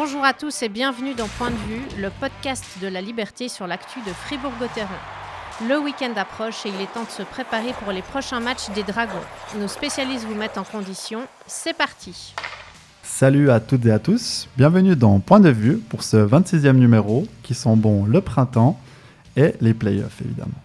Bonjour à tous et bienvenue dans Point de vue, le podcast de la liberté sur l'actu de Fribourg-Gotteron. Le week-end approche et il est temps de se préparer pour les prochains matchs des Dragons. Nos spécialistes vous mettent en condition. C'est parti. Salut à toutes et à tous, bienvenue dans Point de vue pour ce 26e numéro qui sont bons le printemps et les playoffs évidemment.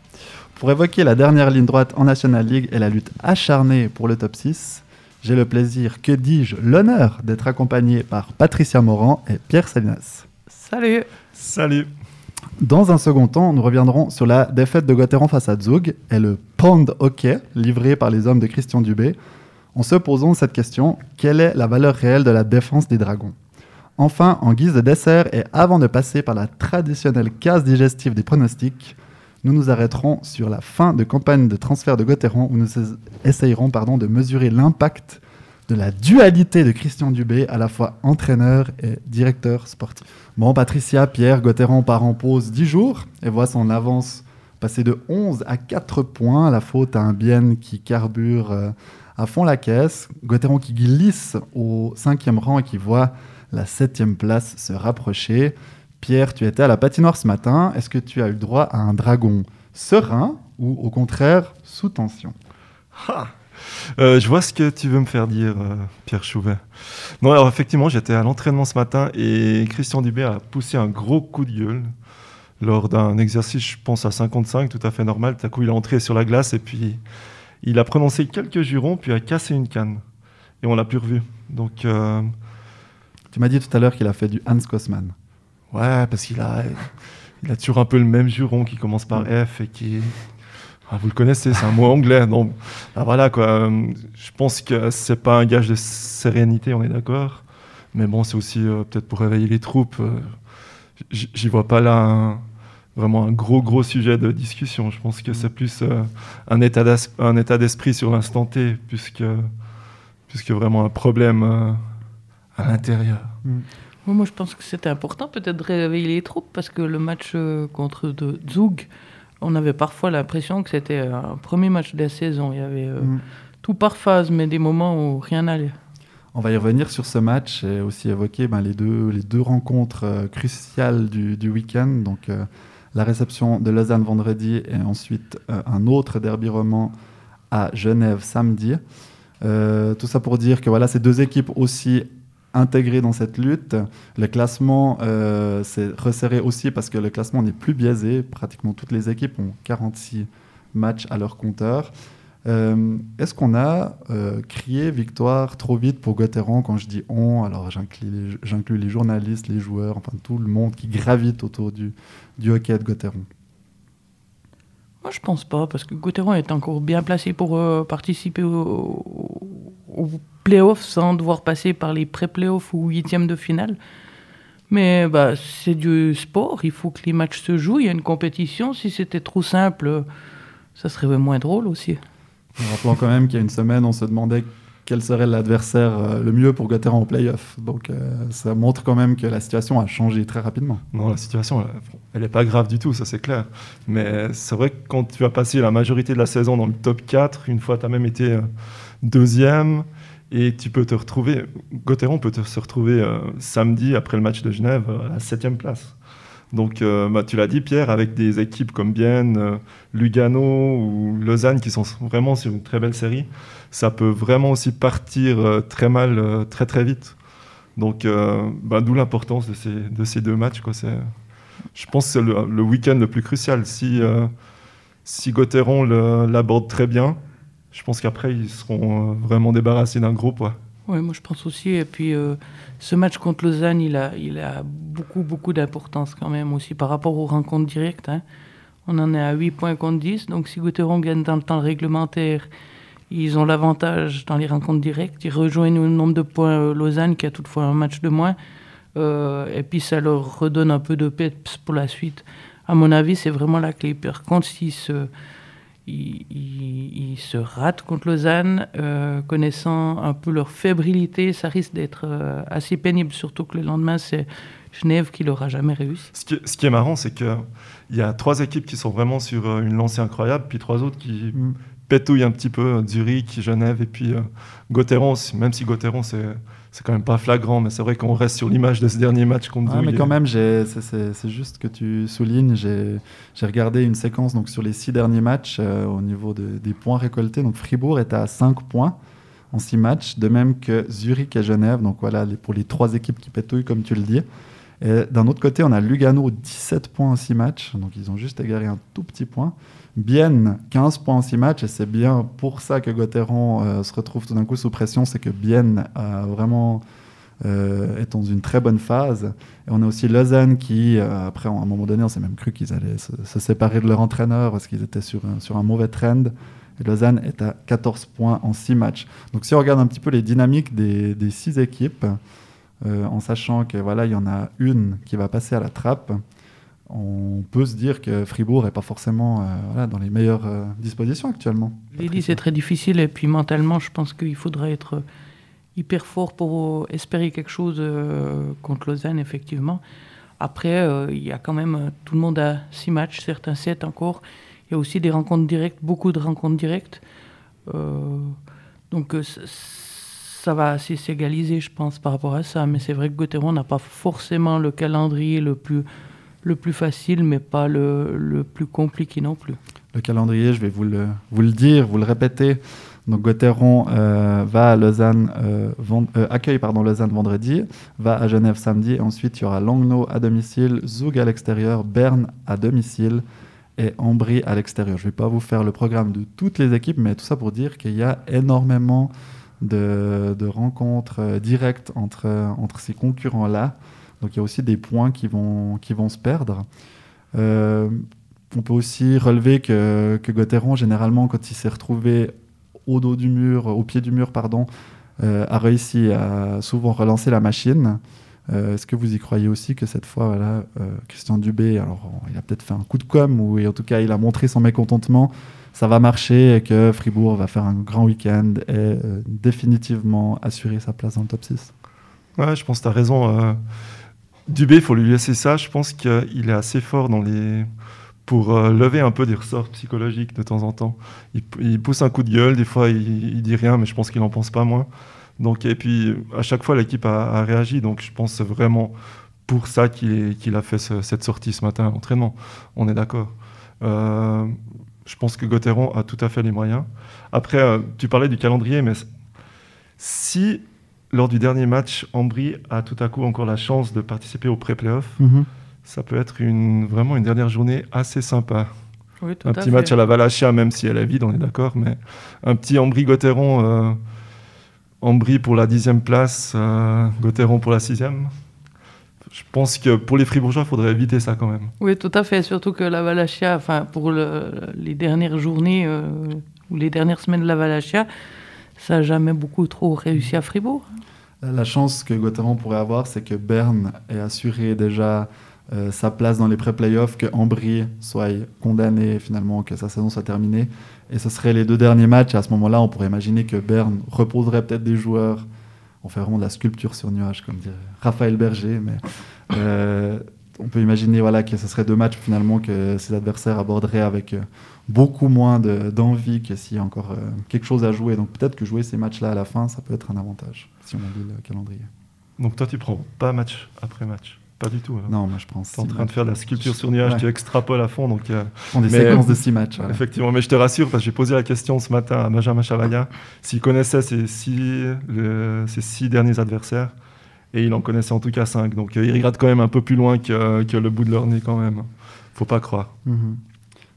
Pour évoquer la dernière ligne droite en National League et la lutte acharnée pour le top 6, j'ai le plaisir, que dis-je, l'honneur d'être accompagné par Patricia Morand et Pierre Salinas. Salut. Salut. Dans un second temps, nous reviendrons sur la défaite de Gotteron face à Zug et le pond hockey livré par les hommes de Christian Dubé, en se posant cette question, quelle est la valeur réelle de la défense des Dragons? Enfin, en guise de dessert et avant de passer par la traditionnelle case digestive des pronostics, nous nous arrêterons sur la fin de campagne de transfert de Gotteron où nous essayerons pardon, de mesurer l'impact de la dualité de Christian Dubé, à la fois entraîneur et directeur sportif. Bon, Patricia, Pierre, Gotteron part en pause 10 jours et voit son avance passer de 11 à 4 points. La faute à un bien qui carbure euh, à fond la caisse. Gotteron qui glisse au cinquième rang et qui voit la septième place se rapprocher. Pierre, tu étais à la patinoire ce matin. Est-ce que tu as eu droit à un dragon serein ou au contraire sous tension? Euh, je vois ce que tu veux me faire dire, euh, Pierre Chouvet. Non, alors effectivement, j'étais à l'entraînement ce matin et Christian Dubé a poussé un gros coup de gueule lors d'un exercice, je pense à 55, tout à fait normal. Tout à coup, il est entré sur la glace et puis il a prononcé quelques jurons, puis a cassé une canne. Et on l'a plus revu. Donc, euh, Tu m'as dit tout à l'heure qu'il a fait du Hans Kosman. Ouais, parce qu'il a, il a toujours un peu le même juron qui commence par Mm. F et qui. Ah, vous le connaissez, c'est un mot anglais. Donc, ah, voilà quoi. Je pense que c'est pas un gage de sérénité, on est d'accord. Mais bon, c'est aussi euh, peut-être pour réveiller les troupes. euh, J'y vois pas là un- vraiment un gros gros sujet de discussion. Je pense que c'est plus euh, un état d'esprit sur l'instant T, puisque puisque vraiment un problème euh, à l'intérieur. Moi, moi, je pense que c'était important peut-être de réveiller les troupes parce que le match euh, contre de Zug, on avait parfois l'impression que c'était un premier match de la saison. Il y avait euh, Mm. tout par phase, mais des moments où rien n'allait. On va y revenir sur ce match et aussi évoquer ben, les, deux, les deux rencontres euh, cruciales du, du week-end. Donc, euh, la réception de Lausanne vendredi et ensuite euh, un autre derby roman à Genève samedi. Euh, tout ça pour dire que voilà, ces deux équipes aussi intégrées dans cette lutte. Le classement euh, s'est resserré aussi parce que le classement n'est plus biaisé. Pratiquement toutes les équipes ont 46 matchs à leur compteur. Euh, Est-ce qu'on a euh, crié victoire trop vite pour Gotteron quand je dis on? Alors j'inclus les, journalistes, les joueurs, enfin tout le monde qui gravite autour du, hockey de Gotteron. Moi, je pense pas, parce que Gauthieron est encore bien placé pour euh, participer au, playoffs sans devoir passer par les pré-playoffs ou huitièmes de finale. Mais bah, c'est du sport, il faut que les matchs se jouent, il y a une compétition. Si c'était trop simple, ça serait moins drôle aussi. Rappelons quand même qu'il y a une semaine, on se demandait quel serait l'adversaire euh, le mieux pour Gotteron en playoff. Donc euh, ça montre quand même que la situation a changé très rapidement. Non, la situation, elle n'est pas grave du tout, ça c'est clair. Mais c'est vrai que quand tu as passé la majorité de la saison dans le top 4, une fois tu as même été euh, deuxième, et tu peux te retrouver, Gauthieron peut se retrouver euh, samedi après le match de Genève euh, à la septième place. Donc euh, bah, tu l'as dit Pierre, avec des équipes comme Bienne, Lugano ou Lausanne qui sont vraiment sur une très belle série, ça peut vraiment aussi partir très mal, très très vite. Donc bah, d'où l'importance de ces, de ces deux matchs. Je pense que c'est le, week-end le plus crucial. Si, si l'aborde très bien, je pense qu'après ils seront euh, vraiment débarrassés d'un poids. Oui, moi je pense aussi. Et puis euh, ce match contre Lausanne, il a, beaucoup, beaucoup d'importance quand même aussi par rapport aux rencontres directes. hein. On en est à 8 points contre 10. Donc si Gauthieron gagne dans le temps réglementaire, ils ont l'avantage dans les rencontres directes. Ils rejoignent le nombre de points euh, Lausanne qui a toutefois un match de moins. Et puis ça leur redonne un peu de peps pour la suite. À mon avis, c'est vraiment la clé. Par contre, s'ils se, ils, ils- ils se ratent contre Lausanne, euh, connaissant un peu leur fébrilité, ça risque d'être euh, assez pénible, surtout que le lendemain, c'est Genève qui l'aura jamais réussi. Ce qui, ce qui est marrant, c'est qu'il y a trois équipes qui sont vraiment sur euh, une lancée incroyable, puis trois autres qui Mm. pétouillent un petit peu, Zurich, Genève et puis Gauthieron, même si Gauthieron c'est c'est quand même pas flagrant, mais c'est vrai qu'on reste sur l'image de ce dernier match contre ah, Mais quand même, c'est juste que tu soulignes, j'ai regardé une séquence donc, sur les six derniers matchs euh, au niveau des points récoltés. Donc Fribourg est à 5 points en six matchs, de même que Zurich et Genève. Donc voilà, pour les trois équipes qui pétouillent, comme tu le dis. Et d'un autre côté, on a Lugano, 17 points en six matchs. Donc ils ont juste égaré un tout petit point. Bienne, 15 points en 6 matchs, et c'est bien pour ça que Gauthieron euh, se retrouve tout d'un coup sous pression, c'est que Bienne a vraiment euh, est dans une très bonne phase. Et on a aussi Lausanne qui, euh, après, à un moment donné, on s'est même cru qu'ils allaient se, séparer de leur entraîneur parce qu'ils étaient sur sur un mauvais trend. Et Lausanne est à 14 points en 6 matchs. Donc si on regarde un petit peu les dynamiques des 6 équipes, en sachant que voilà, il y en a une qui va passer à la trappe, on peut se dire que Fribourg n'est pas forcément euh, dans les meilleures euh, dispositions actuellement. dit c'est très difficile et puis mentalement, je pense qu'il faudrait être hyper fort pour espérer quelque chose euh, contre Lausanne, effectivement. Après, il y a quand même, tout le monde a six matchs, certains sept encore. Il y a aussi des rencontres directes, beaucoup de rencontres directes. donc ça va assez s'égaliser, je pense, par rapport à ça. Mais c'est vrai que Gauthieron n'a pas forcément le calendrier le plus le plus facile, mais pas le, plus compliqué non plus. Le calendrier, je vais vous le, dire, vous le répéter. Donc Gauthieron euh, va à Lausanne, euh, euh, accueille pardon, Lausanne vendredi, va à Genève samedi, et ensuite il y aura Langnau à domicile, Zug à l'extérieur, Berne à domicile et Ambry à l'extérieur. Je ne vais pas vous faire le programme de toutes les équipes, mais tout ça pour dire qu'il y a énormément de, rencontres directes entre, entre ces concurrents-là. Donc il y a aussi des points qui vont, qui vont se perdre. Euh, on peut aussi relever que, que Gauthieron, généralement, quand il s'est retrouvé au dos du mur, au pied du mur, pardon, euh, a réussi à souvent relancer la machine. Euh, est-ce que vous y croyez aussi que cette fois, Christian Dubé, alors il a peut-être fait un coup de com, ou en tout cas il a montré son mécontentement, ça va marcher et que Fribourg va faire un grand week-end et définitivement assurer sa place dans le top 6 Ouais, je pense que tu as raison. Dubé, il faut lui laisser ça. Je pense qu'il est assez fort dans les... pour euh, lever un peu des ressorts psychologiques de temps en temps. Il, pousse un coup de gueule, des fois il, dit rien, mais je pense qu'il n'en pense pas moins. Donc, et puis à chaque fois, l'équipe a, réagi. Donc je pense vraiment pour ça qu'il a fait cette sortie ce matin à l'entraînement. On est d'accord. Euh, je pense que Gauthieron a tout à fait les moyens. Après, euh, tu parlais du calendrier, mais si lors du dernier match, Ambry a tout à coup encore la chance de participer au pré-playoff. Mhm. Ça peut être une, vraiment une dernière journée assez sympa. un petit match à la Valachia, même si elle est vide, on est d'accord, mais un petit Ambry-Gauthieron. Euh, Ambry pour la dixième place, euh, Gauthieron pour la sixième. Je pense que pour les Fribourgeois, il faudrait éviter ça quand même. Oui, tout à fait. Surtout que la Valachia, enfin, pour les dernières journées euh, ou les dernières semaines de la Valachia, ça n'a jamais beaucoup trop réussi à Fribourg. La chance que Gauthieron pourrait avoir, c'est que Berne ait assuré déjà euh, sa place dans les pré-playoffs, que Ambry soit condamné finalement, que sa saison soit terminée. Et ce seraient les deux derniers matchs. à ce moment-là, on pourrait imaginer que Berne reposerait peut-être des joueurs. On ferait vraiment de la sculpture sur nuage, comme dirait Raphaël Berger. Mais euh, on peut imaginer voilà, que ce serait deux matchs finalement que ses adversaires aborderaient avec euh, beaucoup moins d'envie que s'il y a encore euh, quelque chose à jouer. Donc peut-être que jouer ces matchs-là à la fin, ça peut être un avantage si on a le calendrier. Donc toi, tu prends pas match après match? Pas du tout. Non, moi je pense. Tu es en train de faire de la sculpture sur nuage, tu extrapoles à fond. Donc, euh, On des séquences de six matchs. Effectivement, mais je te rassure, parce que j'ai posé la question ce matin à Benjamin Chavaya s'il connaissait ses six, ses six derniers adversaires. Et il en connaissait en tout cas cinq. Donc euh, il regarde quand même un peu plus loin que, le bout de leur nez quand même. Faut pas croire. Mhm.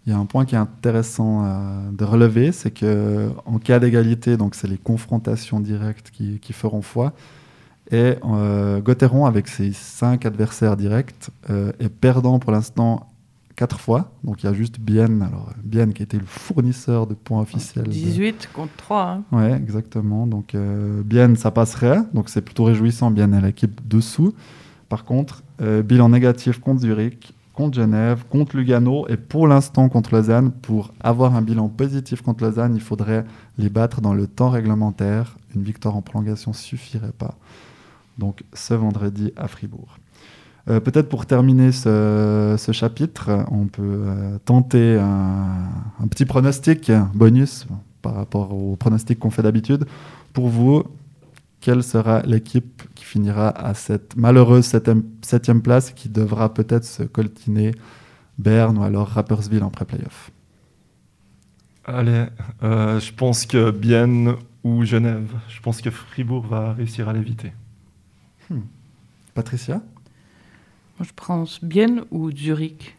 Il y a un point qui est intéressant euh, de relever, c'est que en cas d'égalité, donc c'est les confrontations directes qui, qui feront foi. Et euh, Gauthieron, avec ses cinq adversaires directs, euh, est perdant pour l'instant quatre fois. Donc il y a juste Bienne, alors Bienne qui était le fournisseur de points officiels. 18 contre 3. Hein. Ouais, exactement. Donc euh, Bienne, ça passerait. Donc c'est plutôt réjouissant. Bienne est l'équipe dessous. Par contre, bilan négatif contre Zurich, contre Genève, contre Lugano et pour l'instant contre Lausanne. Pour avoir un bilan positif contre Lausanne, il faudrait les battre dans le temps réglementaire. Une victoire en prolongation suffirait pas. Donc ce vendredi à Fribourg. Euh, Peut-être pour terminer ce, ce chapitre, on peut euh, tenter un, un petit pronostic bonus par rapport au pronostic qu'on fait d'habitude. Pour vous, quelle sera l'équipe qui finira à cette malheureuse septième, septième place qui devra peut-être se coltiner Berne ou alors Rapperswil en pré-playoff? Allez, euh, je pense que Bienne ou Genève. Je pense que Fribourg va réussir à l'éviter. Patricia? Moi, je pense Bienne ou Zurich?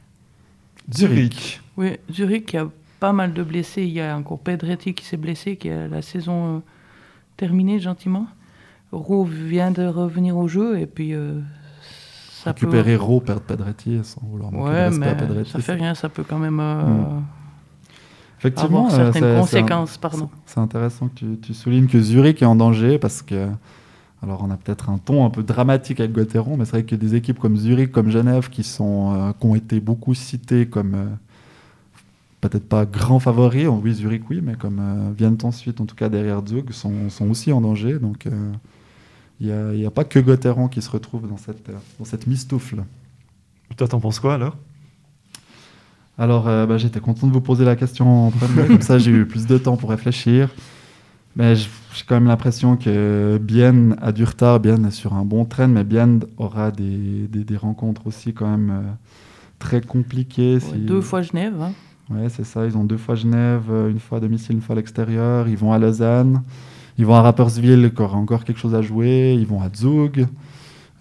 Zurich. Oui, Zurich, il y a pas mal de blessés. Il y a encore Pedretti qui s'est blessé, qui a la saison euh, terminée gentiment. Rowe vient de revenir au jeu et puis euh, ça peut- Récupérer Rowe, perdre Pedretti sans vouloir manquer Ouais, respect à mais Pedretti. ça fait rien, ça peut quand même euh, Mm. Effectivement, avoir euh, certaines un- conséquences. Pardon. C'est intéressant que tu, tu soulignes que Zurich est en danger parce que, alors on a peut-être un ton un peu dramatique avec Gauthieron, mais c'est vrai que des équipes comme Zurich, comme Genève, qui, sont, euh, qui ont été beaucoup citées comme euh, peut-être pas grands favoris, oui Zurich oui, mais comme euh, viennent ensuite, en tout cas derrière Zug, sont, sont aussi en danger. Donc euh, il n'y a, pas que Gauthieron qui se retrouve dans cette, dans cette mistoufle. Toi, t'en penses quoi alors? Alors, bah, j'étais content de vous poser la question en premier, comme ça j'ai eu plus de temps pour réfléchir. Mais j'ai quand même l'impression que Bienne a du retard, Bienne est sur un bon train, mais Bienne aura des, des, des rencontres aussi quand même euh, très compliquées. Ouais, si- Deux fois Genève. hein. Ouais, c'est ça, ils ont deux fois Genève, euh, une fois à domicile, une fois à l'extérieur. Ils vont à Lausanne, ils vont à Rapperswil, qui aura encore quelque chose à jouer. Ils vont à Zug,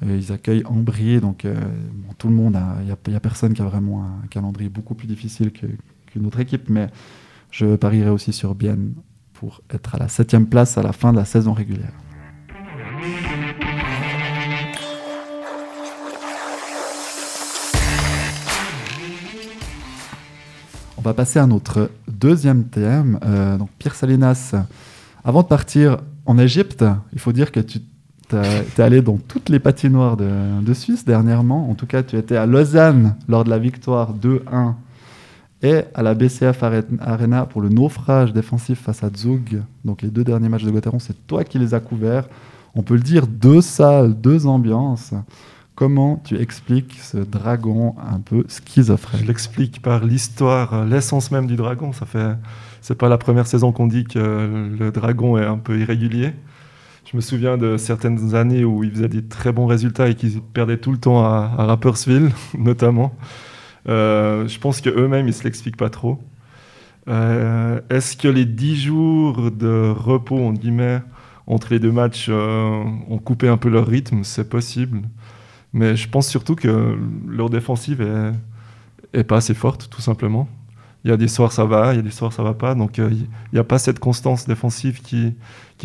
euh, ils accueillent Ambry, donc euh, bon, tout le monde, a- il n'y a, personne qui a vraiment un calendrier beaucoup plus difficile que- qu'une autre équipe, mais je parierai aussi sur Bienne pour être à la septième place à la fin de la saison régulière. On va passer à notre deuxième thème. Euh, Pierre Salinas, avant de partir en Égypte, il faut dire que tu es allé dans toutes les patinoires de Suisse dernièrement. En tout cas, tu étais à Lausanne lors de la victoire 2-1 et à la BCF Are- Arena pour le naufrage défensif face à Zug. Donc les deux derniers matchs de Gauthieron, c'est toi qui les as couverts. On peut le dire, deux salles, deux ambiances. Comment tu expliques ce dragon un peu schizophrène? Je l'explique par l'histoire, euh, l'essence même du dragon. Ça fait, c'est pas la première saison qu'on dit que le dragon est un peu irrégulier. Je me souviens de certaines années où il faisait des très bons résultats et qu'ils perdaient tout le temps à, à Rapperswil, notamment. Euh, je pense qu'eux-mêmes, ils se l'expliquent pas trop. Euh, Est-ce que les 10 jours de repos, entre guillemets, entre les deux matchs, euh, ont coupé un peu leur rythme? C'est possible. Mais je pense surtout que leur défensive est, pas assez forte, tout simplement. Il y a des soirs ça va, il y a des soirs ça va pas. Donc il n'y a pas cette constance défensive qui,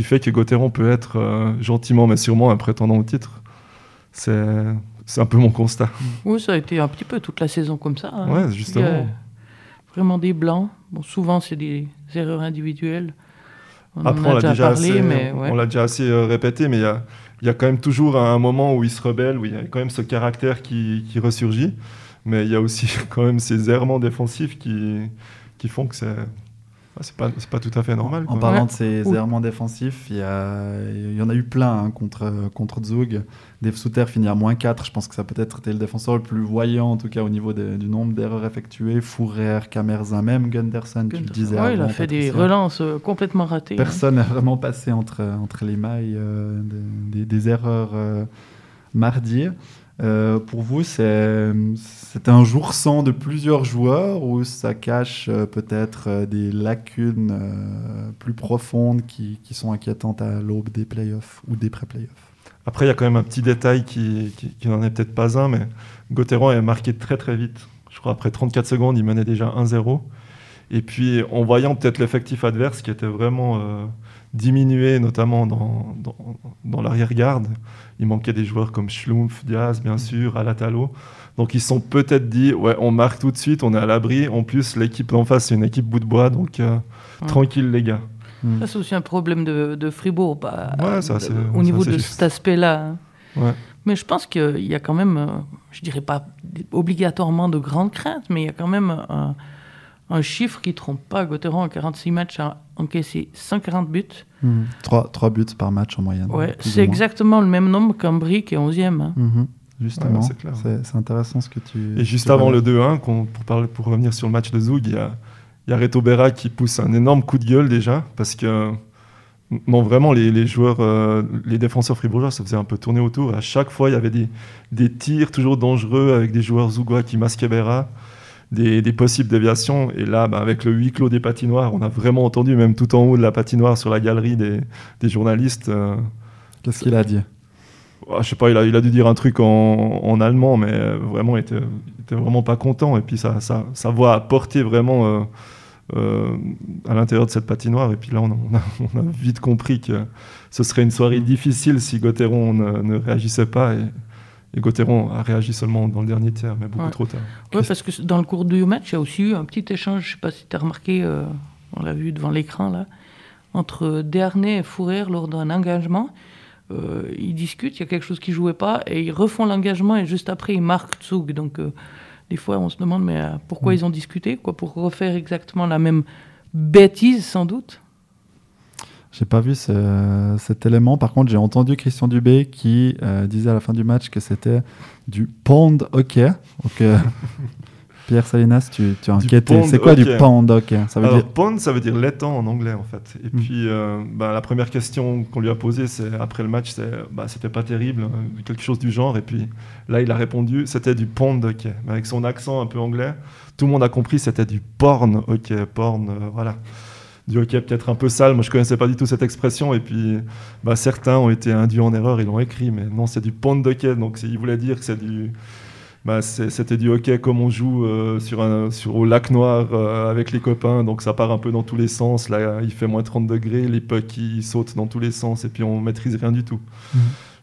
fait que Gauthieron peut être gentiment mais sûrement un prétendant au titre. C'est un peu mon constat. Oui, ça a été un petit peu toute la saison comme ça. hein. Ouais, justement. vraiment des blancs. Bon, souvent, c'est des erreurs individuelles. On Après, on l'a déjà assez, mais on ouais. l'a déjà assez euh, répété, mais il y a, il y a quand même toujours un moment où il se rebelle, où il y a quand même ce caractère qui, qui ressurgit. Mais il y a aussi quand même ces errements défensifs qui, qui font que c'est c'est pas, c'est pas tout à fait normal. En parlant Ouais. de ces Oui. errements défensifs, il y, a- il y en a eu plein hein, contre, contre Zug. Dave Souter finit à moins 4. Je pense que ça a peut-être été le défenseur le plus voyant, en tout cas au niveau du nombre d'erreurs effectuées. Fourrer, Camerza, même Gunderson, tu le disais. Ouais, il a fait des relances euh, complètement ratées. hein. Personne n'a vraiment passé entre, entre les mailles euh, de- des, des erreurs euh, mardi. Euh, pour vous, c'est un jour sans de plusieurs joueurs ou ça cache euh, peut-être euh, des lacunes plus profondes qui, sont inquiétantes à l'aube des playoffs ou des pré-playoffs? Après, il y a quand même un petit détail qui, n'en est peut-être pas un, mais Gauthieron est marqué très très vite. Je crois après 34 secondes, il menait déjà 1-0. Et puis, en voyant peut-être l'effectif adverse qui était vraiment diminué, notamment dans l'arrière-garde, il manquait des joueurs comme Schlumpf, Diaz, bien sûr, Alatalo. Donc, ils se sont peut-être dit, ouais, on marque tout de suite, on est à l'abri. En plus, l'équipe d'en face, c'est une équipe bout de bois, donc euh, Ouais. tranquille, les gars. Ça, c'est aussi un problème de, de Fribourg, bah, Ouais, ça, de- c'est- au niveau de juste. cet aspect-là. hein. Ouais. Mais je pense qu'il y a quand même, euh, je dirais pas obligatoirement de grandes craintes, mais il y a quand même un, un chiffre qui trompe pas. Gauthieron, en 46 matchs, encaissé 140 buts. trois, trois buts par match en moyenne. Ouais, c'est exactement le même nombre qu'Ambry qui est 11e. hein. Justement. Ouais, c'est clair. c'est c'est intéressant ce que tu. Et juste tu avant le 2-1, qu'on- pour, parler, pour revenir sur le match de Zoug, il y a, il y a Reto Berra qui pousse un énorme coup de gueule déjà, parce que non, vraiment, les, les joueurs, euh, les défenseurs fribourgeois, ça faisait un peu tourner autour. À chaque fois, il y avait des, des tirs toujours dangereux avec des joueurs zougois qui masquaient Berra, des, des possibles déviations. Et là, bah, avec le huis clos des patinoires, on a vraiment entendu, même tout en haut de la patinoire, sur la galerie des, des journalistes, euh, Qu'est-ce qu'il a dit? Ah, je sais pas, il a, il a dû dire un truc en, en allemand, mais euh, vraiment, il était, il était vraiment pas content. Et puis, sa, sa, sa voix a porté vraiment euh, euh, à l'intérieur de cette patinoire. Et puis là, on a, on a- on a vite compris que ce serait une soirée difficile si Gauthieron ne, ne réagissait pas. Et, et Gauthieron a réagi seulement dans le dernier tiers, mais beaucoup Ouais. trop tard. Ouais, parce que dans le cours du match, il y a aussi eu un petit échange, je sais pas si tu as remarqué, euh, on l'a vu devant l'écran là, entre Desharnais et Fourrière lors d'un engagement. Euh, ils discutent, il y a quelque chose qui jouait pas, et ils refont l'engagement, et juste après, ils marquent Tsug. Donc, euh, des fois, on se demande mais, pourquoi Mm. ils ont discuté, quoi, pour refaire exactement la même bêtise, sans doute. J'ai pas vu ce- cet élément. Par contre, j'ai entendu Christian Dubé qui euh, disait à la fin du match que c'était du pond hockey. Donc, euh, Pierre Salinas, tu, tu as pond C'est quoi du pond hockey? Ça veut Alors, dire pond, ça veut dire l'étang en anglais, en fait. Et Mm. puis, euh, bah, la première question qu'on lui a posée, c'est après le match, c'est bah, c'était pas terrible, hein, quelque chose du genre. Et puis là, il a répondu, c'était du pond hockey. Mais avec son accent un peu anglais, tout le monde a compris, c'était du porn hockey. Porn, voilà. Du hockey peut-être un peu sale. Moi, je connaissais pas du tout cette expression. Et puis, bah, certains ont été induits en erreur, ils l'ont écrit. Mais non, c'est du pond hockey. Donc, il voulait dire que c'est du. Bah, c'était du hockey comme on joue euh, sur un, sur, au lac noir euh, avec les copains, donc ça part un peu dans tous les sens. Là, il fait moins 30 degrés, les pucks ils sautent dans tous les sens et puis on maîtrise rien du tout. Mhm.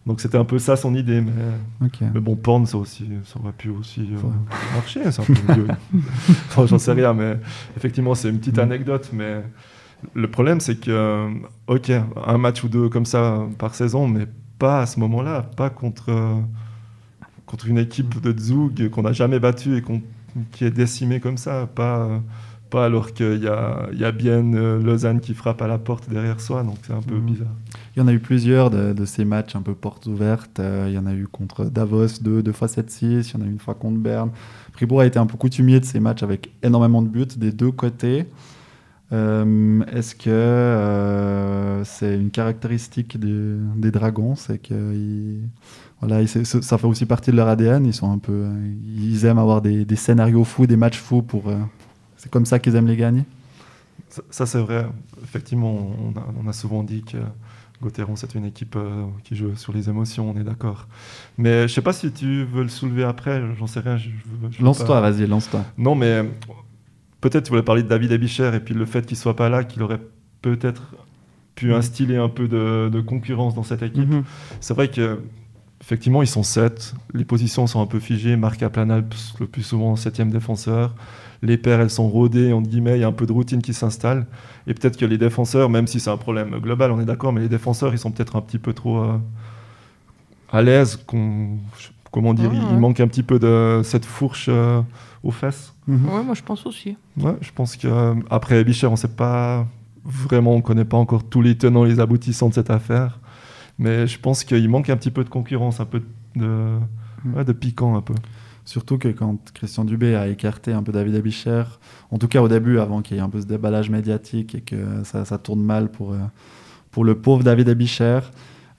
Donc c'était un peu ça son idée, mais, Ok. mais bon, porn ça aussi, ça aurait pu aussi euh, marcher, c'est un peu vieux. Enfin, J'en sais rien, mais effectivement c'est une petite Mhm. anecdote, mais le problème c'est que, euh, ok, un match ou deux comme ça par saison, mais pas à ce moment-là, pas contre, euh, contre une équipe de Zug qu'on n'a jamais battue et qu'on- qui est décimée comme ça, pas, euh, pas alors qu'il y a, y a bien euh, Lausanne qui frappe à la porte derrière soi, donc c'est un peu Mhm. bizarre. Il y en a eu plusieurs de, ces matchs un peu portes ouvertes. Euh, il y en a eu contre Davos deux, deux fois 7-6. Il y en a eu une fois contre Berne. Fribourg a été un peu coutumier de ces matchs avec énormément de buts des deux côtés. Euh, Est-ce que euh, c'est une caractéristique des, Dragons? C'est que ça fait aussi partie de leur ADN. Ils sont un peu, ils aiment avoir des, scénarios fous, des matchs fous c'est comme ça qu'ils aiment les gagner. Ça, c'est vrai. Effectivement, on a souvent dit que Gauthieron, c'est une équipe euh, qui joue sur les émotions, on est d'accord. Mais je sais pas si tu veux le soulever après, j'en sais rien. Lance-toi, vas-y, lance-toi. Non, mais peut-être tu voulais parler de David Abicher et puis le fait qu'il soit pas là, qu'il aurait peut-être pu Mhm. instiller un peu de, de concurrence dans cette équipe. Mhm. C'est vrai que effectivement ils sont 7, les positions sont un peu figées, Marc Aplanal le plus souvent septième défenseur, les paires elles sont rodées, entre guillemets, il y a un peu de routine qui s'installe, et peut-être que les défenseurs, même si c'est un problème global, on est d'accord, mais les défenseurs ils sont peut-être un petit peu trop euh, à l'aise, comment dire, Ouais, il- ouais. il manque un petit peu de cette fourche euh, aux fesses. Mhm. Ouais, moi je pense aussi. Ouais, je pense que euh, après Bicher, on sait pas vraiment, on connaît pas encore tous les tenants, les aboutissants de cette affaire, mais je pense qu'il manque un petit peu de concurrence, un peu de, Mm. ouais, de piquant un peu. Surtout que quand Christian Dubé a écarté un peu David Abicher, en tout cas au début, avant qu'il y ait un peu ce déballage médiatique et que ça, tourne mal pour, euh, pour le pauvre David Abicher,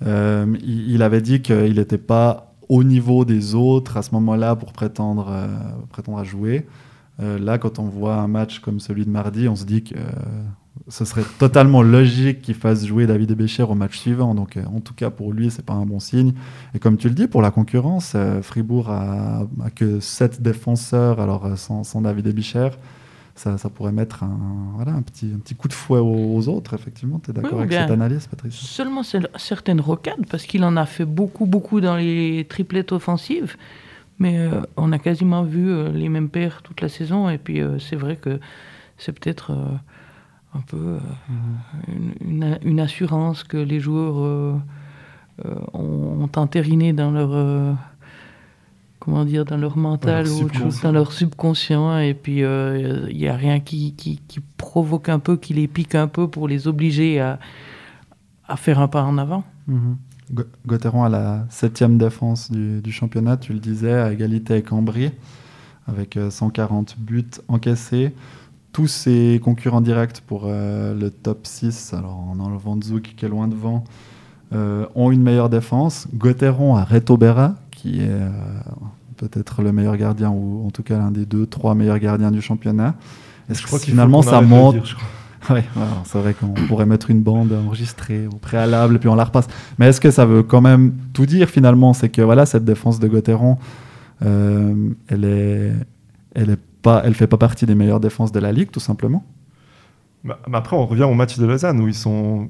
euh, il, avait dit qu'il n'était pas au niveau des autres à ce moment-là pour prétendre, euh, prétendre à jouer. Là, quand on voit un match comme celui de mardi, on se dit que ce serait totalement logique qu'il fasse jouer David Abicher au match suivant. Donc, euh, en tout cas, pour lui, c'est pas un bon signe. Et comme tu le dis, pour la concurrence, euh, Fribourg a, a que 7 défenseurs, alors euh, sans, sans David Ebicher, ça, ça pourrait mettre un, voilà, un, petit, un petit coup de fouet aux, aux autres, effectivement. Tu es d'accord Oui, avec cette analyse, Patrice? Seulement cer- certaines rocades, parce qu'il en a fait beaucoup, beaucoup dans les triplettes offensives. Mais euh, on a quasiment vu les mêmes paires toute la saison. Et puis c'est vrai que c'est peut-être un peu euh, une, une- une assurance que les joueurs euh, euh, ont, ont entériné dans leur. euh, comment dire, dans leur mental Dans leur ou chose, dans leur subconscient. Et puis euh, il n'y a rien qui, qui, qui provoque un peu, qui les pique un peu pour les obliger à, à faire un pas en avant. Mhm. Gauthieron a la septième défense du, du, championnat, tu le disais, à égalité avec Ambry, avec 140 buts encaissés. Tous ses concurrents directs pour le top 6, alors en enlevant Zouk qui est loin devant, ont une meilleure défense. Gauthieron a Reto Berra, qui est peut-être le meilleur gardien, ou en tout cas l'un des deux, trois meilleurs gardiens du championnat. Est-ce que finalement ça monte Oui, c'est vrai qu'on pourrait mettre une bande enregistrée au préalable, puis on la repasse. Mais est-ce que ça veut quand même tout dire finalement? C'est que voilà, cette défense de Gauthieron, euh, elle est, elle est pas, elle fait pas partie des meilleures défenses de la ligue, tout simplement. Bah, mais après, on revient au match de Lausanne où ils sont,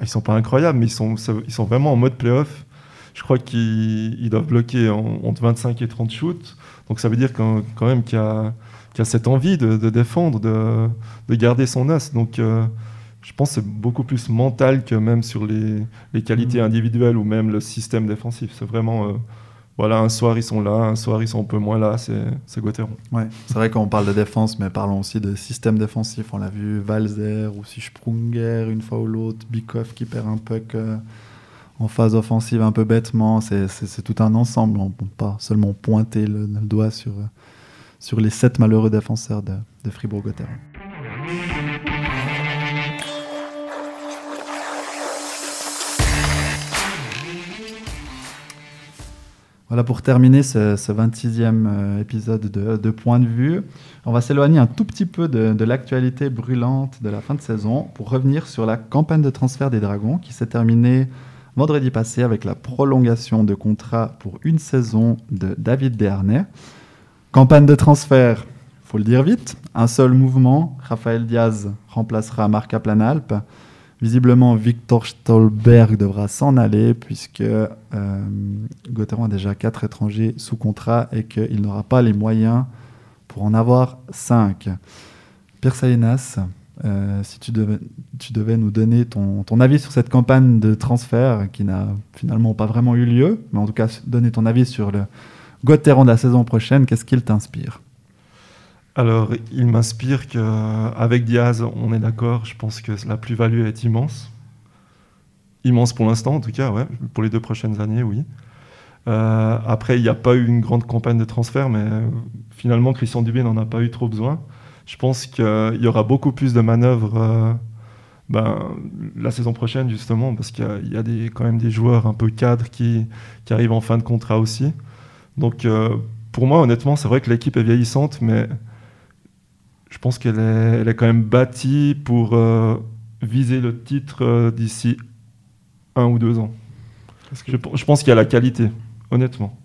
ils sont pas incroyables, mais ils sont, ils sont vraiment en mode playoff. Je crois qu'ils doivent bloquer entre 25 et 30 shoots. Donc ça veut dire quand, quand même qu'il y a qui a cette envie de, défendre, de, de, garder son as. Donc, euh, je pense que c'est beaucoup plus mental que même sur les, les, qualités mm. individuelles ou même le système défensif. C'est vraiment, euh, voilà, un soir ils sont là, un soir ils sont un peu moins là, c'est Gauthieron. Ouais, c'est vrai qu'on parle de défense, mais parlons aussi de système défensif. On l'a vu, Valzer ou si Sprunger une fois ou l'autre, Bikoff qui perd un puck. Euh, en phase offensive un peu bêtement, c'est tout un ensemble. On ne peut pas seulement pointer le, doigt sur, sur les sept malheureux défenseurs de, Fribourg-Gotteron. Voilà pour terminer ce, 26e euh, épisode de, Point de vue. On va s'éloigner un tout petit peu de, l'actualité brûlante de la fin de saison pour revenir sur la campagne de transfert des Dragons qui s'est terminée vendredi passé avec la prolongation de contrat pour une saison de David Desharnais. Campagne de transfert, faut le dire vite. Un seul mouvement, Raphaël Diaz remplacera Marc Planalp. Visiblement, Victor Stolberg devra s'en aller puisque euh, a déjà quatre étrangers sous contrat et qu'il n'aura pas les moyens pour en avoir cinq. Pierre Salinas, euh, si tu devais, nous donner ton, ton, avis sur cette campagne de transfert qui n'a finalement pas vraiment eu lieu, mais en tout cas donner ton avis sur le, Gauthieron de la saison prochaine, qu'est-ce qu'il t'inspire? Alors, il m'inspire qu'avec Diaz, on est d'accord, je pense que la plus-value est immense. Immense pour l'instant, en tout cas, ouais, pour les deux prochaines années, oui. Euh, après, il n'y a pas eu une grande campagne de transfert, mais finalement, Christian Dubé n'en a pas eu trop besoin. Je pense qu'il y aura beaucoup plus de manœuvres euh, ben, la saison prochaine, justement, parce qu'il y a, quand même des joueurs un peu cadres qui, arrivent en fin de contrat aussi. Donc euh, pour moi, honnêtement, c'est vrai que l'équipe est vieillissante, mais je pense qu'elle est, elle est quand même bâtie pour euh, viser le titre euh, d'ici un ou deux ans. Je, je, pense qu'il y a la qualité, honnêtement.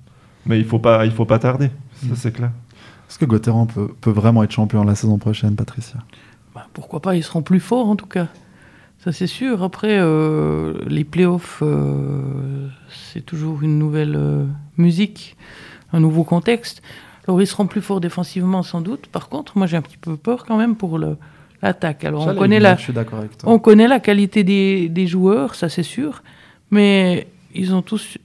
Mais il ne faut, pas, il faut pas tarder, ça mm. c'est clair. Est-ce que Gauthieron peut, peut, vraiment être champion la saison prochaine, Patricia? Bah, Pourquoi pas, ils seront plus forts en tout cas. Ça c'est sûr. Après, les playoffs, c'est toujours une nouvelle musique un nouveau contexte. Alors ils seront plus forts défensivement sans doute. Par contre, moi j'ai un petit peu peur quand même pour l'attaque. Alors on connaît, la, on connaît la qualité des, des joueurs, ça c'est sûr, mais ils ont tous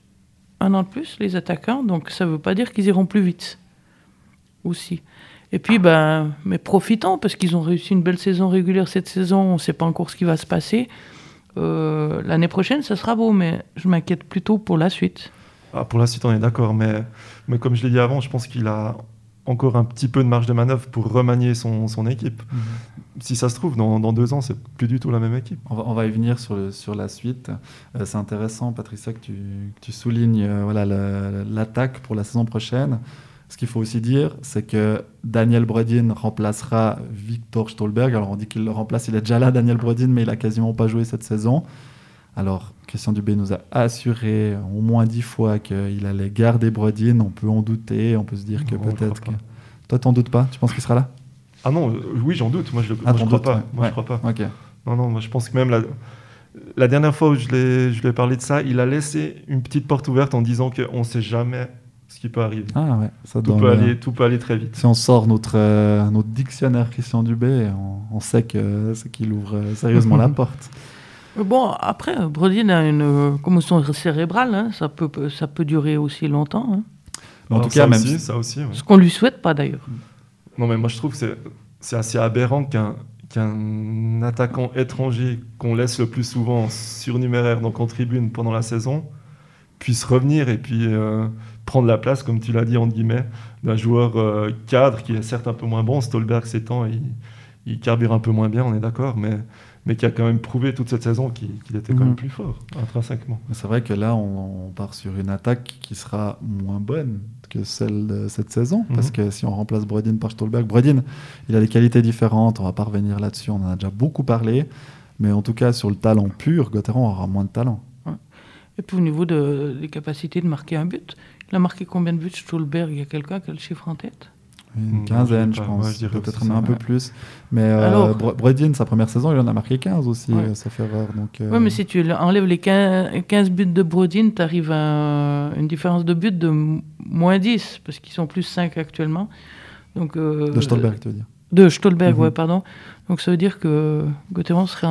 un an de plus, les attaquants, donc ça ne veut pas dire qu'ils iront plus vite aussi. Et puis, ben, mais profitons, parce qu'ils ont réussi une belle saison régulière cette saison, on ne sait pas encore ce qui va se passer. Euh, l'année prochaine, ça sera beau, mais je m'inquiète plutôt pour la suite. Ah, pour la suite, on est d'accord, mais, mais comme je l'ai dit avant, je pense qu'il a encore un petit peu de marge de manœuvre pour remanier son, son équipe. Mhm. Si ça se trouve, dans, dans deux ans, c'est plus du tout la même équipe. On va, on va y venir sur, le, sur la suite. Euh, c'est intéressant, Patricia, que tu, tu soulignes euh, voilà, l'attaque pour la saison prochaine. Ce qu'il faut aussi dire, c'est que Daniel Brodin remplacera Victor Stolberg. Alors on dit qu'il le remplace, il est déjà là, Daniel Brodin, mais il a quasiment pas joué cette saison. Alors, Christian Dubé nous a assuré au moins dix fois qu'il allait garder Brodin. On peut en douter, on peut se dire que peut-être. Que... Toi, t'en doutes pas? Tu penses qu'il sera là? Ah non, euh, oui, j'en doute. Moi, je, ah, crois pas. Moi, je crois pas. Non, non, moi, je pense que même la, la dernière fois où je lui ai parlé de ça, il a laissé une petite porte ouverte en disant qu'on ne sait jamais ce qui peut arriver. Ah ouais, ça tout, peut aller, tout peut aller très vite. Si on sort notre, euh, notre dictionnaire Christian Dubé, on, on sait qu'il ouvre euh, sérieusement la porte. Bon, après, Brodin a une euh, commotion cérébrale, hein, ça, peut, ça peut durer aussi longtemps. Hein. En tout cas, même aussi, ça aussi. Ce qu'on lui souhaite pas d'ailleurs. Non, mais moi je trouve que c'est assez aberrant qu'un qu'un attaquant étranger qu'on laisse le plus souvent surnuméraire, donc en tribune pendant la saison, puisse revenir et puis prendre la place, comme tu l'as dit, entre guillemets, d'un joueur cadre qui est certes un peu moins bon. Stolberg, ces temps, il, il carbure un peu moins bien, on est d'accord, mais mais qui a quand même prouvé toute cette saison qu'il était quand même mhm. plus fort, intrinsèquement. C'est vrai que là, on, part sur une attaque qui sera moins bonne que celle de cette saison, parce mhm. que si on remplace Bredin par Stolberg, Bredin, il a des qualités différentes, on va pas revenir là-dessus, on en a déjà beaucoup parlé, mais en tout cas, sur le talent pur, Gauthieron aura moins de talent. Et puis au niveau de, des capacités de marquer un but, il a marqué combien de buts Stolberg? Il y a quelqu'un qui a le chiffre en tête? Une quinzaine, je pense. Peut-être un peu plus. Mais euh, Bredin, sa première saison, il en a marqué 15 aussi, ouais. sauf erreur. Donc, euh... Oui, mais si tu enlèves les 15, buts de Bredin, tu arrives à une différence de but de moins 10, parce qu'ils sont plus 5 actuellement. Donc, euh, de Stolberg, tu veux dire De Stolberg, mm pardon. Donc ça veut dire que Gauthieron serait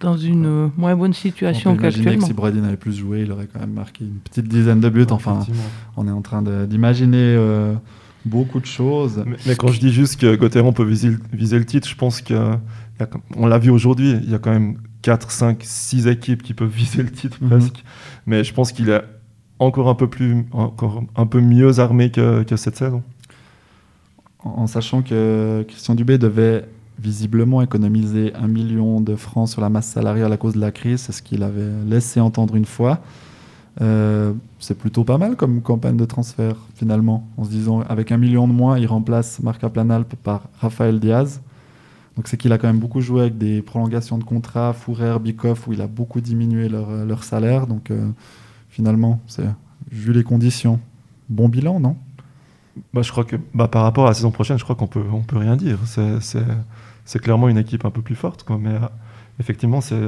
dans une moins bonne situation qu'actuellement. que si Bredin avait plus joué, il aurait quand même marqué une petite dizaine de buts. enfin, on est en train d'imaginer euh, beaucoup de choses. Mais, quand je dis juste que Gauthieron peut viser, le titre, je pense qu'on l'a vu aujourd'hui, il y a quand même 4, 5, 6 équipes qui peuvent viser le titre mhm. presque. Mais je pense qu'il est encore un peu, plus, encore un peu mieux armé que, cette saison. En, sachant que Christian Dubé devait visiblement économiser un million de francs sur la masse salariale à cause de la crise, c'est ce qu'il avait laissé entendre une fois. Euh, c'est plutôt pas mal comme campagne de transfert finalement, en se disant avec un million de moins, il remplace Marc Planalp par Raphaël Diaz. Donc c'est qu'il a quand même beaucoup joué avec des prolongations de contrats, Fourer, Bikoff, où il a beaucoup diminué leur, leur salaire. Donc euh, finalement, c'est vu les conditions, bon bilan, non? Bah, Je crois que bah, par rapport à la saison prochaine, je crois qu'on peut, on peut rien dire. C'est clairement une équipe un peu plus forte. Mais euh, effectivement, c'est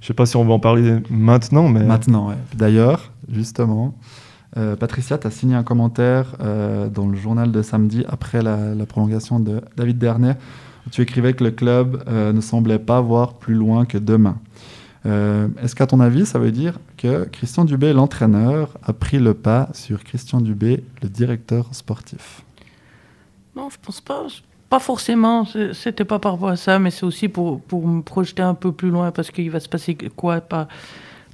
je sais pas si on va en parler maintenant, mais... Maintenant, ouais. D'ailleurs, justement, euh, Patricia, tu as signé un commentaire euh, dans le journal de samedi après la, prolongation de David Dernier. Où tu écrivais que le club euh, ne semblait pas voir plus loin que demain. Est-ce qu'à ton avis, ça veut dire que Christian Dubé, l'entraîneur, a pris le pas sur Christian Dubé, le directeur sportif? Non, je pense pas. Pas forcément, c'était pas par rapport à ça, mais c'est aussi pour, pour me projeter un peu plus loin parce qu'il va se passer quoi par,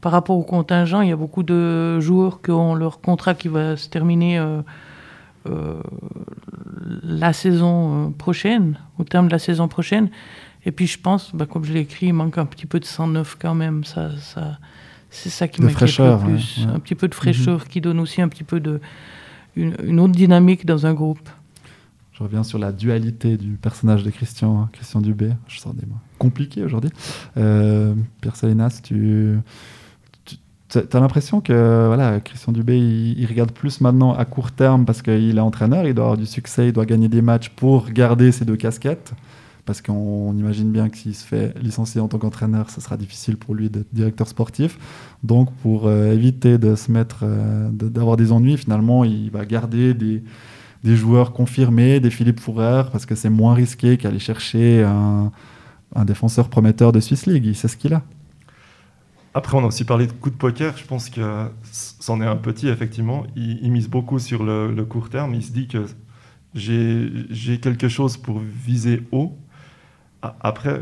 par rapport au contingent. Il y a beaucoup de joueurs qui ont leur contrat qui va se terminer euh, euh, la saison euh, prochaine, au terme de la saison prochaine. Et puis je pense, bah, comme je l'ai écrit, il manque un petit peu de 109 quand même. Ça, ça, c'est ça qui m'inquiète le plus. Un petit peu de fraîcheur mhm. qui donne aussi un petit peu de, une autre dynamique dans un groupe. Je reviens sur la dualité du personnage de Christian, Christian Dubé. Je sors des mots compliqués aujourd'hui. Euh, Pierre Salinas, tu, as l'impression que voilà, Christian Dubé, il, regarde plus maintenant à court terme parce qu'il est entraîneur, il doit avoir du succès, il doit gagner des matchs pour garder ses deux casquettes. Parce qu'on imagine bien que s'il se fait licencier en tant qu'entraîneur, ce sera difficile pour lui d'être directeur sportif. Donc, pour euh, éviter de se mettre, euh, d'avoir des ennuis, finalement, il va garder des, des joueurs confirmés, des Philippe Fourrer, parce que c'est moins risqué qu'aller chercher un, défenseur prometteur de Swiss League. Il sait ce qu'il a. Après, on a aussi parlé de coup de poker. Je pense que c'en est un petit, effectivement. Il, mise beaucoup sur le, court terme. Il se dit que j'ai quelque chose pour viser haut. Après,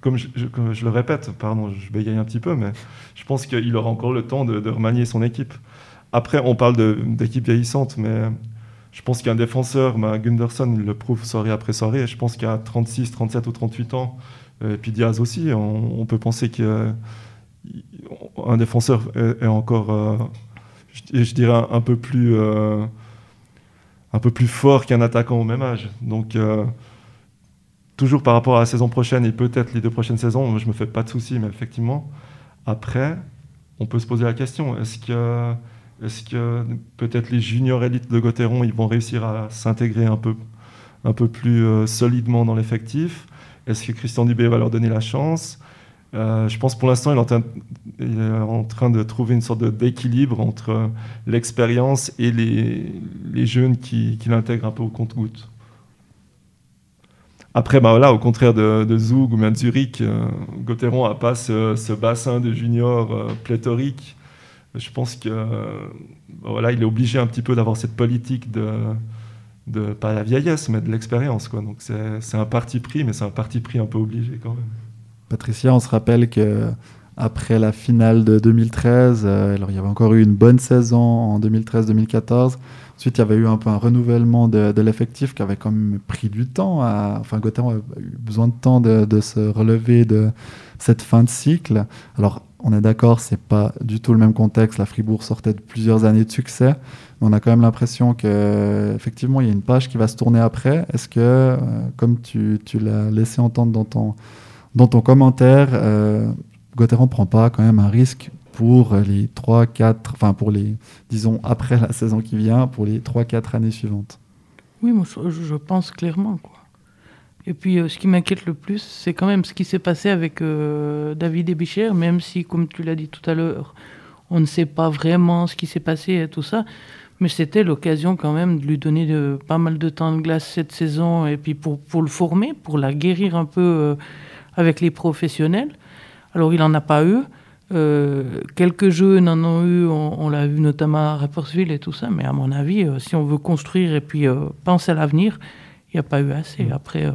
comme, je, le répète, pardon, je bégaye un petit peu, mais je pense qu'il aura encore le temps de, de remanier son équipe. Après, on parle d'équipe vieillissante, mais je pense qu'un défenseur, Gunderson, le prouve soirée après soirée. Et je pense qu'à 36, 37 ou 38 ans, euh, et puis Diaz aussi, on, peut penser qu'un défenseur est, encore, euh, je, dirais, un, peu plus, euh, un peu plus fort qu'un attaquant au même âge. Donc, toujours par rapport à la saison prochaine et peut-être les deux prochaines saisons, je ne me fais pas de soucis, mais effectivement, après, on peut se poser la question est-ce que est-ce que peut-être les juniors élites de Gauthieron vont réussir à s'intégrer un peu, plus euh, solidement dans l'effectif? Est-ce que Christian Dubé va leur donner la chance? Euh, Je pense pour l'instant il, est en train de trouver une sorte d'équilibre entre l'expérience et les, jeunes qui, l'intègrent un peu au compte-goutte. Après, bah au contraire de, de Zug ou même Zurich, euh, n'a pas ce, ce, bassin de juniors pléthorique je pense que bah voilà, il est obligé un petit peu d'avoir cette politique de, pas la vieillesse, mais de l'expérience. Quoi. Donc c'est un parti pris, mais c'est un parti pris un peu obligé quand même. Patricia, on se rappelle que après la finale de 2013. Euh, alors, il y avait encore eu une bonne saison en 2013-2014. Ensuite, il y avait eu un peu un renouvellement de, l'effectif qui avait quand même pris du temps. Enfin, Gotteron a eu besoin de temps de, de, se relever de cette fin de cycle. Alors, on est d'accord, c'est pas du tout le même contexte. La Fribourg sortait de plusieurs années de succès. Mais on a quand même l'impression qu'effectivement, il y a une page qui va se tourner après. Est-ce que, euh, comme tu, l'as laissé entendre dans ton, commentaire, euh, Gotteron prend pas quand même un risque pour les 3, 4, enfin pour les, disons, après la saison qui vient, pour les 3, 4 années suivantes? Oui, moi je, je pense clairement. Quoi. Et puis euh, ce qui m'inquiète le plus, c'est quand même ce qui s'est passé avec euh, David Ebicher, même si, comme tu l'as dit tout à l'heure, on ne sait pas vraiment ce qui s'est passé et tout ça. Mais c'était l'occasion quand même de lui donner de, pas mal de temps de glace cette saison et puis pour, pour le former, pour la guérir un peu euh, avec les professionnels. Alors il n'en a pas eu. Quelques jeux en ont eu, on, on l'a vu notamment à Rapperswil et tout ça, mais à mon avis, si on veut construire et puis penser à l'avenir, il n'y a pas eu assez. Mm. Après,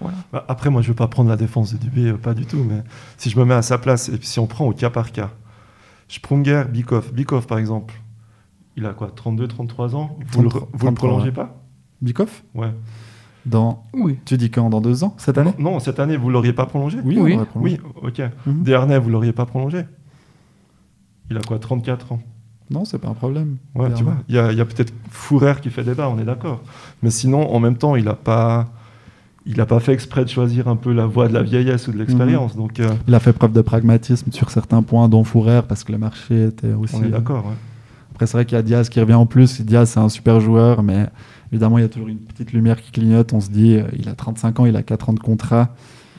voilà. Bah, Après, moi, je veux pas prendre la défense de Dubé, euh, pas du tout, mais si je me mets à sa place, et puis si on prend au cas par cas, Sprunger, Bikoff, Bikoff par exemple, il a quoi, 32, 33 ans? Vous le, 33, vous le prolongez ouais. pas? Bikoff Ouais. dans, Oui. Tu dis quand Dans deux ans Cette année? Non, cette année, vous l'auriez pas prolongé? Oui, Oui. prolongé. Oui, ok. Mhm. Desharnais, vous l'auriez pas prolongé? Il a quoi, 34 ans? Non, c'est pas un problème. Ouais, tu vois, il y a, a peut-être Fourer qui fait débat, on est d'accord. Mais sinon, en même temps, il n'a pas, il a pas fait exprès de choisir un peu la voie de la vieillesse ou de l'expérience. Mhm. Donc, euh, Il a fait preuve de pragmatisme sur certains points, dont Fourrer, parce que le marché était aussi. on est euh, d'accord. ouais. Après, c'est vrai qu'il y a Diaz qui revient en plus. Diaz, c'est un super joueur, mais évidemment, il y a toujours une petite lumière qui clignote. On se dit, euh, il a 35 ans, il a 4 ans de contrat.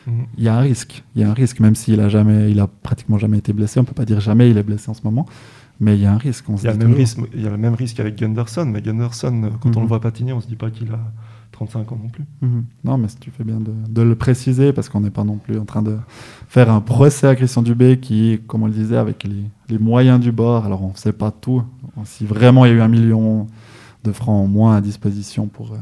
Mhm. Il y a un risque. Il y a un risque, même s'il a jamais, il a pratiquement jamais été blessé. On peut pas dire jamais, il est blessé en ce moment. Mais il y a un risque. On se Il y, a dit le même risque, il y a le même risque avec Gunderson, mais Gunderson, quand on Mhm. le voit patiner, on se dit pas qu'il a 35 ans non plus. Mhm. Non, mais tu fais bien de, de le préciser, parce qu'on n'est pas non plus en train de faire un procès à Christian Dubé qui, comme on le disait, avec les, les moyens du bord, alors on ne sait pas tout. Si vraiment il y a eu un million de francs en moins à disposition pour euh,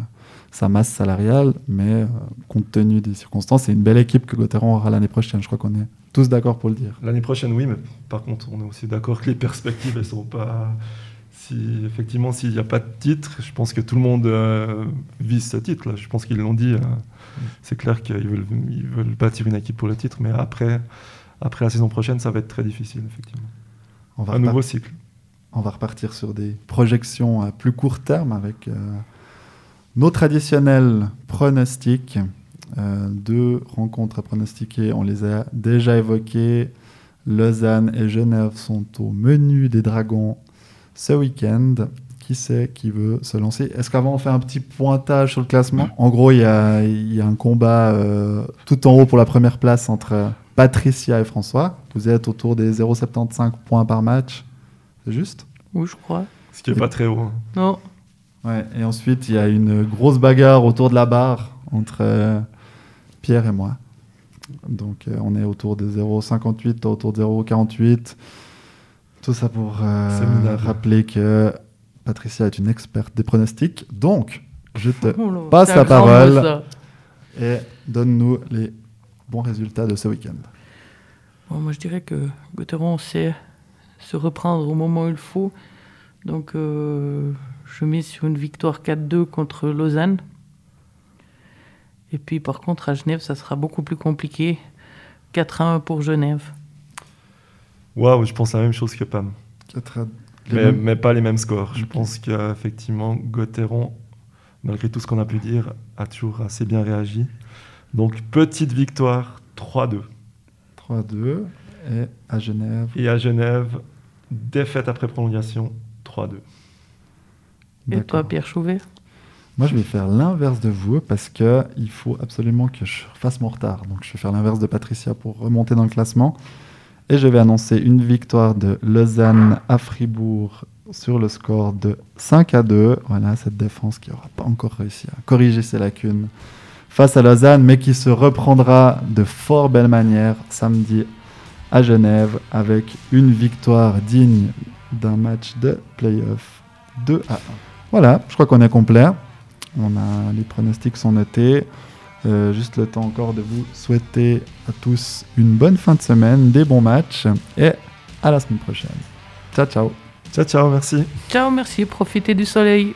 sa masse salariale, mais euh, compte tenu des circonstances, c'est une belle équipe que Gauthieron aura l'année prochaine. Je crois qu'on est tous d'accord pour le dire. L'année prochaine, oui, mais par contre, on est aussi d'accord que les perspectives, elles sont pas. Si effectivement, s'il n'y a pas de titre, je pense que tout le monde euh, vise ce titre. Là. Je pense qu'ils l'ont dit. euh, c'est clair qu'ils veulent, ils veulent bâtir une équipe pour le titre, mais après, après la saison prochaine, ça va être très difficile, effectivement. On va, Un nouveau cycle. on va repartir sur des projections à plus court terme avec euh, nos traditionnels pronostics. Deux rencontres à pronostiquer, on les a déjà évoquées. Lausanne et Genève sont au menu des Dragons ce week-end. Qui c'est qui veut se lancer? Est-ce qu'avant on fait un petit pointage sur le classement? En gros, il y a, il y a un combat euh, tout en haut pour la première place entre Patricia et François. Vous êtes autour des 0,75 points par match. C'est juste? Oui, je crois. Ce qui n'est pas très haut. hein. Non. Ouais, et ensuite, il y a une grosse bagarre autour de la barre entre euh, Pierre et moi. Donc, euh, on est autour de 0,58, toi autour de 0,48. Tout ça pour euh, rappeler que Patricia est une experte des pronostics. Donc, je te Oh là, passe la parole. et donne-nous les bons résultats de ce week-end. Bon, moi, je dirais que Gauthieron sait se reprendre au moment où il faut. Donc, euh, je mise sur une victoire 4-2 contre Lausanne. Et puis, par contre, à Genève, ça sera beaucoup plus compliqué. 4-1 pour Genève. Waouh, je pense la même chose que Pam. Quatre à- les Mais, mêmes- mais pas les mêmes scores. Je pense qu'effectivement, Gauthieron, malgré tout ce qu'on a pu dire, a toujours assez bien réagi. Donc, petite victoire 3-2. 3-2. Et à Genève. Et à Genève, défaite après prolongation 3-2. Et toi, Pierre Chouvet Moi, je vais faire l'inverse de vous parce que il faut absolument que je fasse mon retard. Donc, je vais faire l'inverse de Patricia pour remonter dans le classement. Et je vais annoncer une victoire de Lausanne à Fribourg sur le score de 5 à 2. Voilà, cette défense qui n'aura pas encore réussi à corriger ses lacunes face à Lausanne, mais qui se reprendra de fort belle manière samedi à Genève avec une victoire digne d'un match de playoff 2 à 1. Voilà, je crois qu'on est complet. On a, les pronostics sont notés. Euh, juste le temps encore de vous souhaiter à tous une bonne fin de semaine, des bons matchs et à la semaine prochaine. Ciao, ciao. Ciao, ciao, merci. Ciao, merci, profitez du soleil.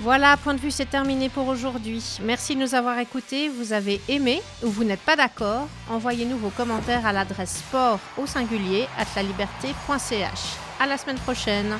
Voilà, point de vue, c'est terminé pour aujourd'hui. Merci de nous avoir écoutés. Vous avez aimé ou vous n'êtes pas d'accord Envoyez-nous vos commentaires à l'adresse sport au singulier at la liberté.ch. À la semaine prochaine.